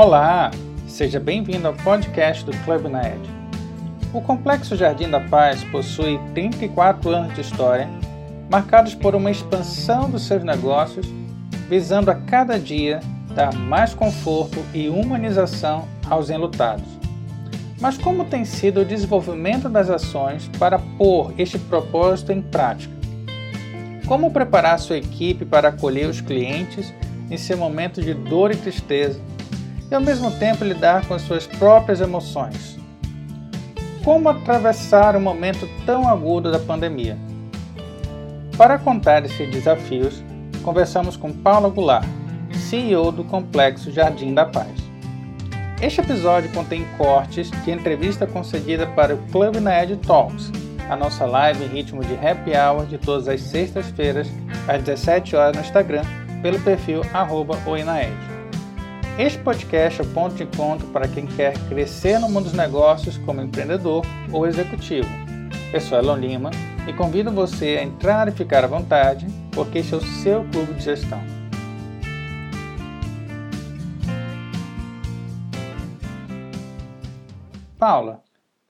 Olá, seja bem-vindo ao podcast do Clube Naed. O Complexo Jardim da Paz possui 34 anos de história, marcados por uma expansão dos seus negócios, visando a cada dia dar mais conforto e humanização aos enlutados. Mas como tem sido o desenvolvimento das ações para pôr este propósito em prática? Como preparar sua equipe para acolher os clientes em seu momento de dor e tristeza e ao mesmo tempo lidar com as suas próprias emoções. Como atravessar um momento tão agudo da pandemia? Para contar esses desafios, conversamos com Paula Goulart, CEO do Complexo Jardim da Paz. Este episódio contém cortes de entrevista concedida para o Club Naed Talks, a nossa live em ritmo de happy hour de todas as sextas-feiras, às 17 horas no Instagram, pelo perfil arroba este podcast é o ponto de encontro para quem quer crescer no mundo dos negócios como empreendedor ou executivo. Eu sou Elon Lima e convido você a entrar e ficar à vontade, porque este é o seu clube de gestão. Paula,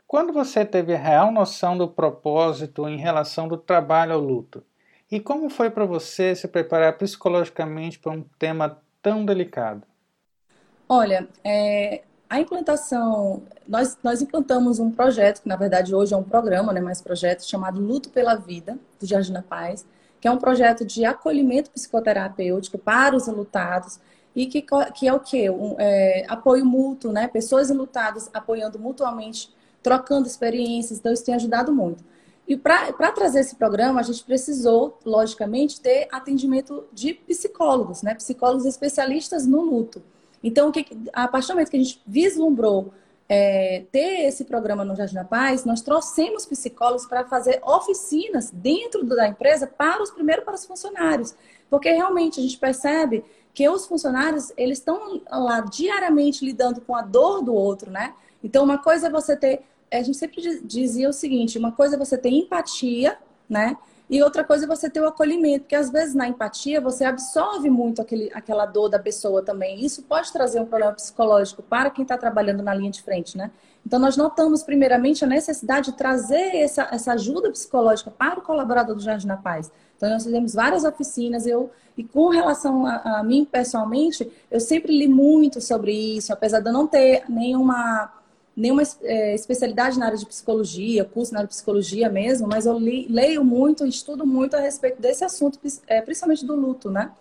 quando você teve a real noção do propósito em relação do trabalho ao luto? E como foi para você se preparar psicologicamente para um tema tão delicado? Olha, é, a implantação, nós, nós implantamos um projeto, que na verdade hoje é um programa, né, mais projeto, chamado Luto pela Vida, do Jardim da Paz, que é um projeto de acolhimento psicoterapêutico para os enlutados e que, que é o quê? Um, é, apoio mútuo, né? Pessoas enlutadas apoiando mutuamente, trocando experiências, então isso tem ajudado muito. E para trazer esse programa, a gente precisou, logicamente, ter atendimento de psicólogos, né? Psicólogos especialistas no luto. Então, que, a partir do momento que a gente vislumbrou é, ter esse programa no Jardim da Paz, nós trouxemos psicólogos para fazer oficinas dentro da empresa para os primeiros para os funcionários, porque realmente a gente percebe que os funcionários eles estão lá diariamente lidando com a dor do outro, né? Então uma coisa é você ter, a gente sempre dizia o seguinte, uma coisa é você ter empatia, né? E outra coisa é você ter o acolhimento, porque às vezes na empatia você absorve muito aquele, aquela dor da pessoa também. Isso pode trazer um problema psicológico para quem está trabalhando na linha de frente, né? Então nós notamos primeiramente a necessidade de trazer essa, essa ajuda psicológica para o colaborador do Jardim da Paz. Então nós fizemos várias oficinas, eu e com relação a, a mim pessoalmente, eu sempre li muito sobre isso, apesar de eu não ter nenhuma nenhuma é, especialidade na área de psicologia, curso na área de psicologia mesmo, mas eu li, leio muito, estudo muito a respeito desse assunto, é, principalmente do luto, né?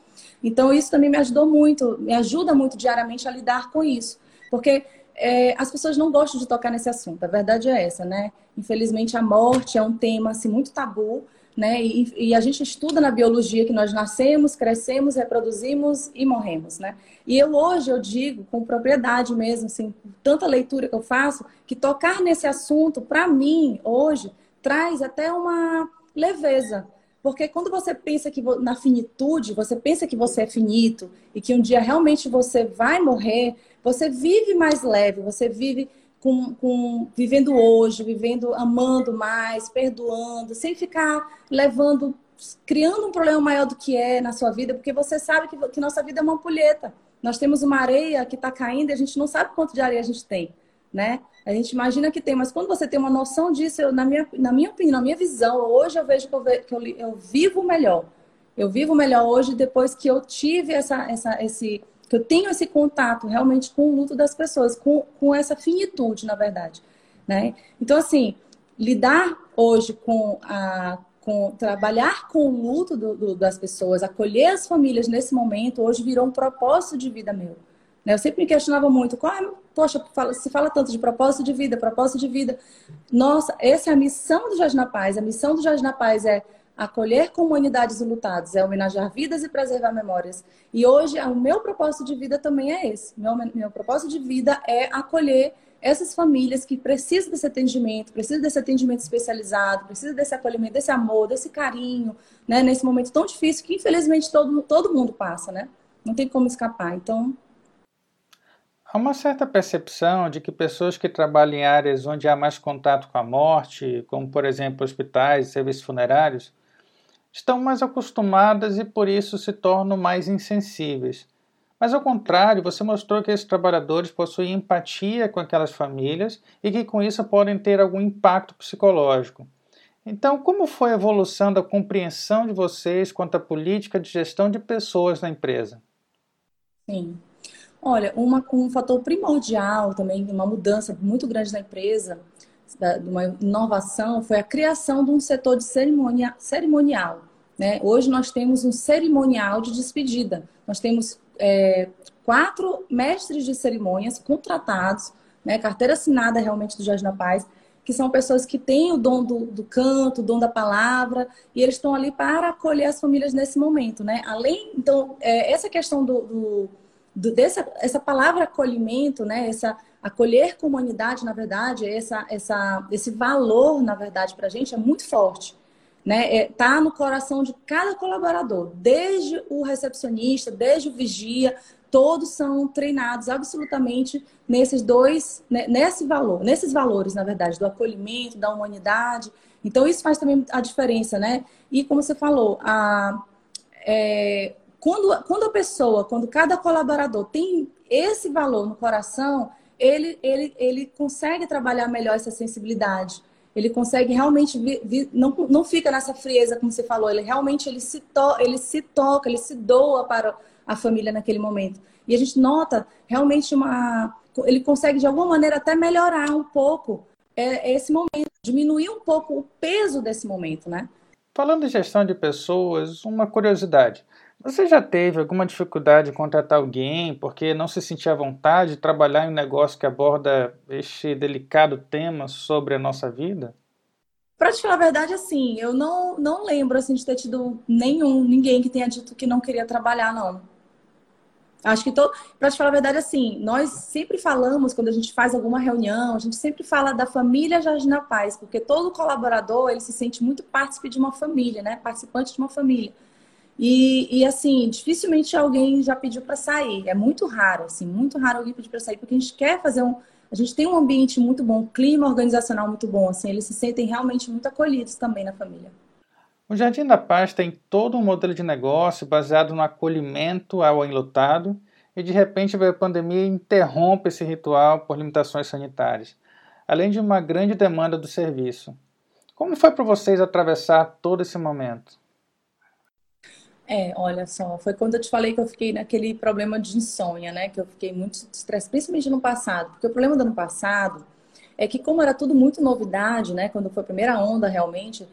Então isso também me ajudou muito, me ajuda muito diariamente a lidar com isso, porque é, as pessoas não gostam de tocar nesse assunto, a verdade é essa, né? Infelizmente a morte é um tema assim muito tabu, né? E, e, a gente estuda na biologia que nós nascemos, crescemos, reproduzimos e morremos, né? E eu hoje eu digo com propriedade mesmo, assim, tanta leitura que eu faço, que tocar nesse assunto para mim hoje traz até uma leveza, porque quando você pensa que na finitude, você pensa que você é finito e que um dia realmente você vai morrer, você vive mais leve, você vive com, com, vivendo hoje, vivendo, amando mais, perdoando, sem ficar levando, criando um problema maior do que é na sua vida, porque você sabe que, que nossa vida é uma ampulheta. Nós temos uma areia que está caindo e a gente não sabe quanto de areia a gente tem, né? A gente imagina que tem, mas quando você tem uma noção disso, eu, na, minha, na minha opinião, na minha visão, hoje eu vejo que eu, que eu, eu vivo melhor. Eu vivo melhor hoje depois que eu tive essa, essa, esse que eu tenho esse contato realmente com o luto das pessoas, com, com essa finitude, na verdade. Né? Então, assim, lidar hoje com a. Com, trabalhar com o luto do, do, das pessoas, acolher as famílias nesse momento, hoje virou um propósito de vida meu. Né? Eu sempre me questionava muito, qual é, poxa, se fala tanto de propósito de vida, propósito de vida. Nossa, essa é a missão do Jardim na Paz. A missão do Jardim na Paz é acolher comunidades lutadas, é homenagear vidas e preservar memórias. E hoje, o meu propósito de vida também é esse. Meu, meu propósito de vida é acolher essas famílias que precisam desse atendimento, precisam desse atendimento especializado, precisam desse acolhimento, desse amor, desse carinho, né? Nesse momento tão difícil que, infelizmente, todo, todo mundo passa, né? Não tem como escapar. Então, Há uma certa percepção de que pessoas que trabalham em áreas onde há mais contato com a morte, como por exemplo hospitais, serviços funerários, estão mais acostumadas e por isso se tornam mais insensíveis. Mas ao contrário, você mostrou que esses trabalhadores possuem empatia com aquelas famílias e que com isso podem ter algum impacto psicológico. Então, como foi a evolução da compreensão de vocês quanto à política de gestão de pessoas na empresa? Sim. Olha, uma, um fator primordial também, uma mudança muito grande na empresa, da, uma inovação, foi a criação de um setor de cerimônia, cerimonial. Né? Hoje nós temos um cerimonial de despedida. Nós temos é, quatro mestres de cerimônias contratados, né? carteira assinada realmente do Jardim da Paz, que são pessoas que têm o dom do, do canto, o dom da palavra, e eles estão ali para acolher as famílias nesse momento, né? Além, então, é, essa questão do, do, do, dessa essa palavra acolhimento, né? Essa acolher comunidade, na verdade, essa, essa, esse valor, na verdade, para a gente é muito forte. Né? É, tá no coração de cada colaborador, desde o recepcionista, desde o vigia, todos são treinados absolutamente nesses dois, né, nesse valor, nesses valores, na verdade, do acolhimento, da humanidade. Então, isso faz também a diferença, né? E como você falou, a, é, quando, quando a pessoa, quando cada colaborador tem esse valor no coração, ele, ele, ele consegue trabalhar melhor essa sensibilidade. Ele consegue realmente vir, vir, não, não fica nessa frieza, como você falou, ele realmente ele se, to, ele se toca, ele se doa para a família naquele momento. E a gente nota realmente uma. Ele consegue, de alguma maneira, até melhorar um pouco é, esse momento, diminuir um pouco o peso desse momento, né? Falando de gestão de pessoas, uma curiosidade. Você já teve alguma dificuldade em contratar alguém porque não se sentia à vontade de trabalhar em um negócio que aborda este delicado tema sobre a nossa vida? Para te falar a verdade, assim, eu não, não lembro assim, de ter tido nenhum, ninguém que tenha dito que não queria trabalhar, não. Acho que, to... para te falar a verdade, assim, nós sempre falamos, quando a gente faz alguma reunião, a gente sempre fala da família Jardim da Paz, porque todo colaborador, ele se sente muito partícipe de uma família, né? Participante de uma família. E, e assim, dificilmente alguém já pediu para sair. É muito raro, assim, muito raro alguém pedir para sair, porque a gente quer fazer um... A gente tem um ambiente muito bom, um clima organizacional muito bom, assim, eles se sentem realmente muito acolhidos também na família. O Jardim da Paz tem todo um modelo de negócio baseado no acolhimento ao enlutado e de repente a pandemia interrompe esse ritual por limitações sanitárias, além de uma grande demanda do serviço. Como foi para vocês atravessar todo esse momento? É, olha só, foi quando eu te falei que eu fiquei naquele problema de insônia, né? Que eu fiquei muito estresse, principalmente no passado. Porque o problema do ano passado é que, como era tudo muito novidade, né? Quando foi a primeira onda realmente,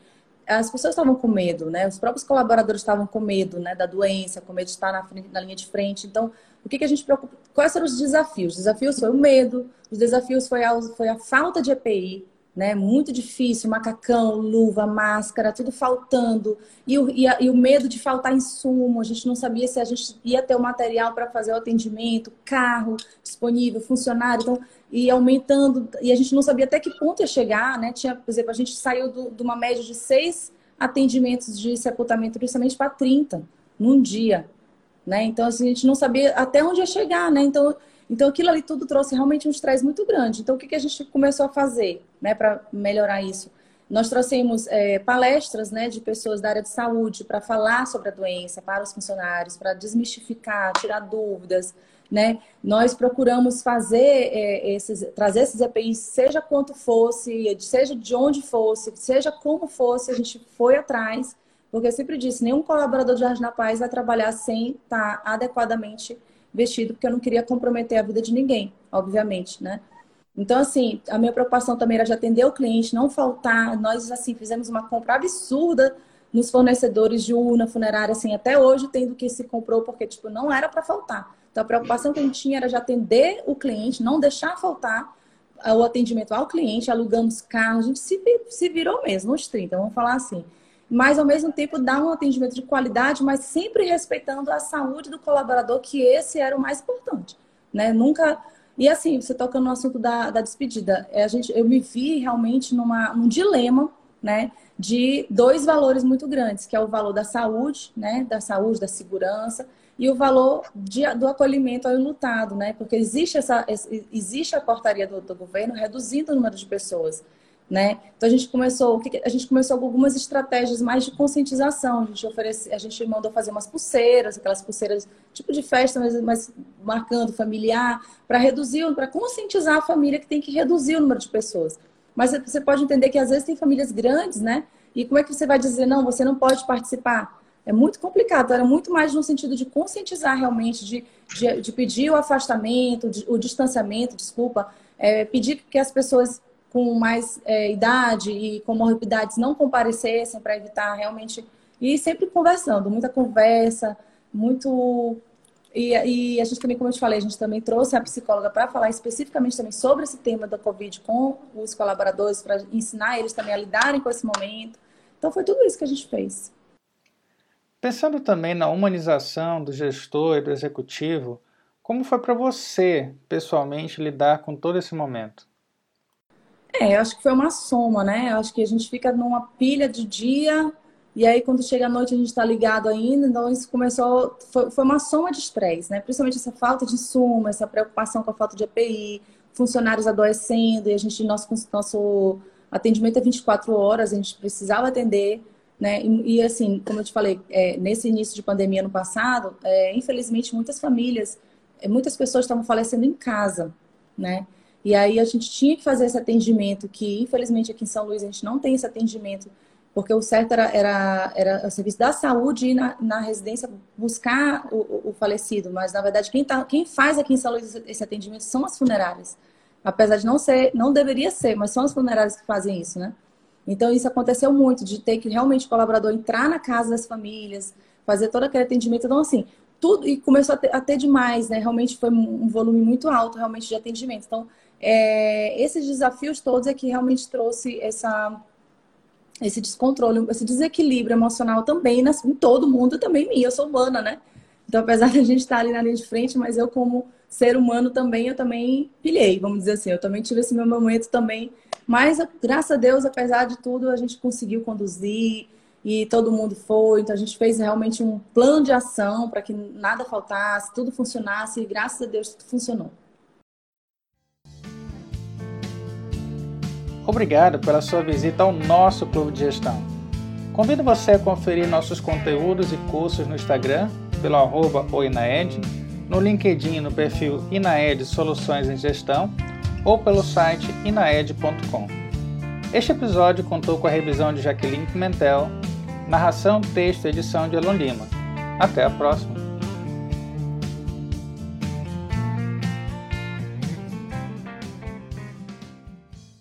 as pessoas estavam com medo, né? Os próprios colaboradores estavam com medo, né? Da doença, com medo de estar na, frente, na linha de frente. Então, o que, que a gente preocupa? Quais foram os desafios? Os desafios foi o medo, os desafios foi a, foi a falta de EPI, né? Muito difícil, macacão, luva, máscara, tudo faltando. E o, e, a, e o medo de faltar insumo, a gente não sabia se a gente ia ter o material para fazer o atendimento, carro disponível, funcionário. Então, e aumentando, e a gente não sabia até que ponto ia chegar, né? Tinha, por exemplo, a gente saiu do, de uma média de seis atendimentos de sepultamento, principalmente para 30 num dia, né? Então, assim, a gente não sabia até onde ia chegar, né? Então, então aquilo ali tudo trouxe realmente um estresse muito grande. Então, o que, que a gente começou a fazer, né, para melhorar isso? Nós trouxemos é, palestras né, de pessoas da área de saúde para falar sobre a doença para os funcionários, para desmistificar, tirar dúvidas, né? Nós procuramos fazer é, esses, trazer esses EPIs, seja quanto fosse, seja de onde fosse, seja como fosse, a gente foi atrás, porque eu sempre disse, nenhum colaborador de Jardim na Paz vai trabalhar sem estar adequadamente vestido, porque eu não queria comprometer a vida de ninguém, obviamente, né? Então, assim, a minha preocupação também era de atender o cliente, não faltar. Nós, assim, fizemos uma compra absurda nos fornecedores de urna funerária, assim, até hoje tendo que se comprou, porque, tipo, não era para faltar. Então, a preocupação que a gente tinha era de atender o cliente, não deixar faltar o atendimento ao cliente, alugamos carros, a gente se, se virou mesmo, nos 30, vamos falar assim. Mas, ao mesmo tempo, dar um atendimento de qualidade, mas sempre respeitando a saúde do colaborador, que esse era o mais importante. Né? Nunca. E assim, você tocando no assunto da, da despedida, é, a gente, eu me vi realmente numa, num dilema, né? De dois valores muito grandes, que é o valor da saúde, né? Da saúde, da segurança, e o valor de, do acolhimento ao enlutado, né? Porque existe, essa, existe a portaria do, do, governo reduzindo o número de pessoas. Né? Então a gente começou, a gente começou com algumas estratégias mais de conscientização. A gente oferece, a gente mandou fazer umas pulseiras, aquelas pulseiras tipo de festa, mas, mas marcando familiar, para reduzir, para conscientizar a família que tem que reduzir o número de pessoas. Mas você pode entender que às vezes tem famílias grandes, né? E como é que você vai dizer não, você não pode participar? É muito complicado, era muito mais no sentido de conscientizar realmente, de, de, de pedir o afastamento, de, o distanciamento, desculpa, é, pedir que as pessoas com mais é, idade e comorbidades não comparecessem para evitar realmente. E sempre conversando, muita conversa, muito. E, e, a gente também, como eu te falei, a gente também trouxe a psicóloga para falar especificamente também sobre esse tema da Covid com os colaboradores, para ensinar eles também a lidarem com esse momento. Então foi tudo isso que a gente fez. Pensando também na humanização do gestor e do executivo, como foi para você, pessoalmente, lidar com todo esse momento? É, eu acho que foi uma soma, né? Eu acho que a gente fica numa pilha de dia e aí quando chega a noite a gente está ligado ainda, então isso começou, foi, foi uma soma de estresse, né? Principalmente essa falta de insumo, essa preocupação com a falta de EPI, funcionários adoecendo e a gente, nosso, nosso atendimento é 24 horas, a gente precisava atender, né? E, e assim, como eu te falei, é, nesse início de pandemia no passado, é, infelizmente muitas famílias, é, muitas pessoas estavam falecendo em casa, né? E aí a gente tinha que fazer esse atendimento, que infelizmente aqui em São Luís a gente não tem esse atendimento, porque o certo era, era, era o serviço da saúde ir na, na residência buscar o, o, falecido, mas na verdade quem, tá, quem faz aqui em São Luís esse atendimento são as funerárias. Apesar de não ser, não deveria ser, mas são as funerárias que fazem isso, né? Então isso aconteceu muito, de ter que realmente o colaborador entrar na casa das famílias, fazer todo aquele atendimento. Então, assim, tudo, e começou a ter, a ter demais, né? Realmente foi um volume muito alto realmente de atendimento. Então, é, esses desafios todos é que realmente trouxe essa, esse descontrole, esse desequilíbrio emocional também nas, em todo mundo, também mim, eu sou humana, né? Então, apesar de a gente estar ali na linha de frente, mas eu como ser humano também, eu também pilhei, vamos dizer assim, eu também tive esse meu momento também, mas graças a Deus, apesar de tudo, a gente conseguiu conduzir e todo mundo foi, então a gente fez realmente um plano de ação para que nada faltasse, tudo funcionasse. E graças a Deus tudo funcionou. Obrigado pela sua visita ao nosso Clube de Gestão. Convido você a conferir nossos conteúdos e cursos no Instagram, pelo arroba oinaed, no LinkedIn no perfil Inaed Soluções em Gestão ou pelo site inaed.com. Este episódio contou com a revisão de Jaqueline Pimentel, narração, texto e edição de Elon Lima. Até a próxima!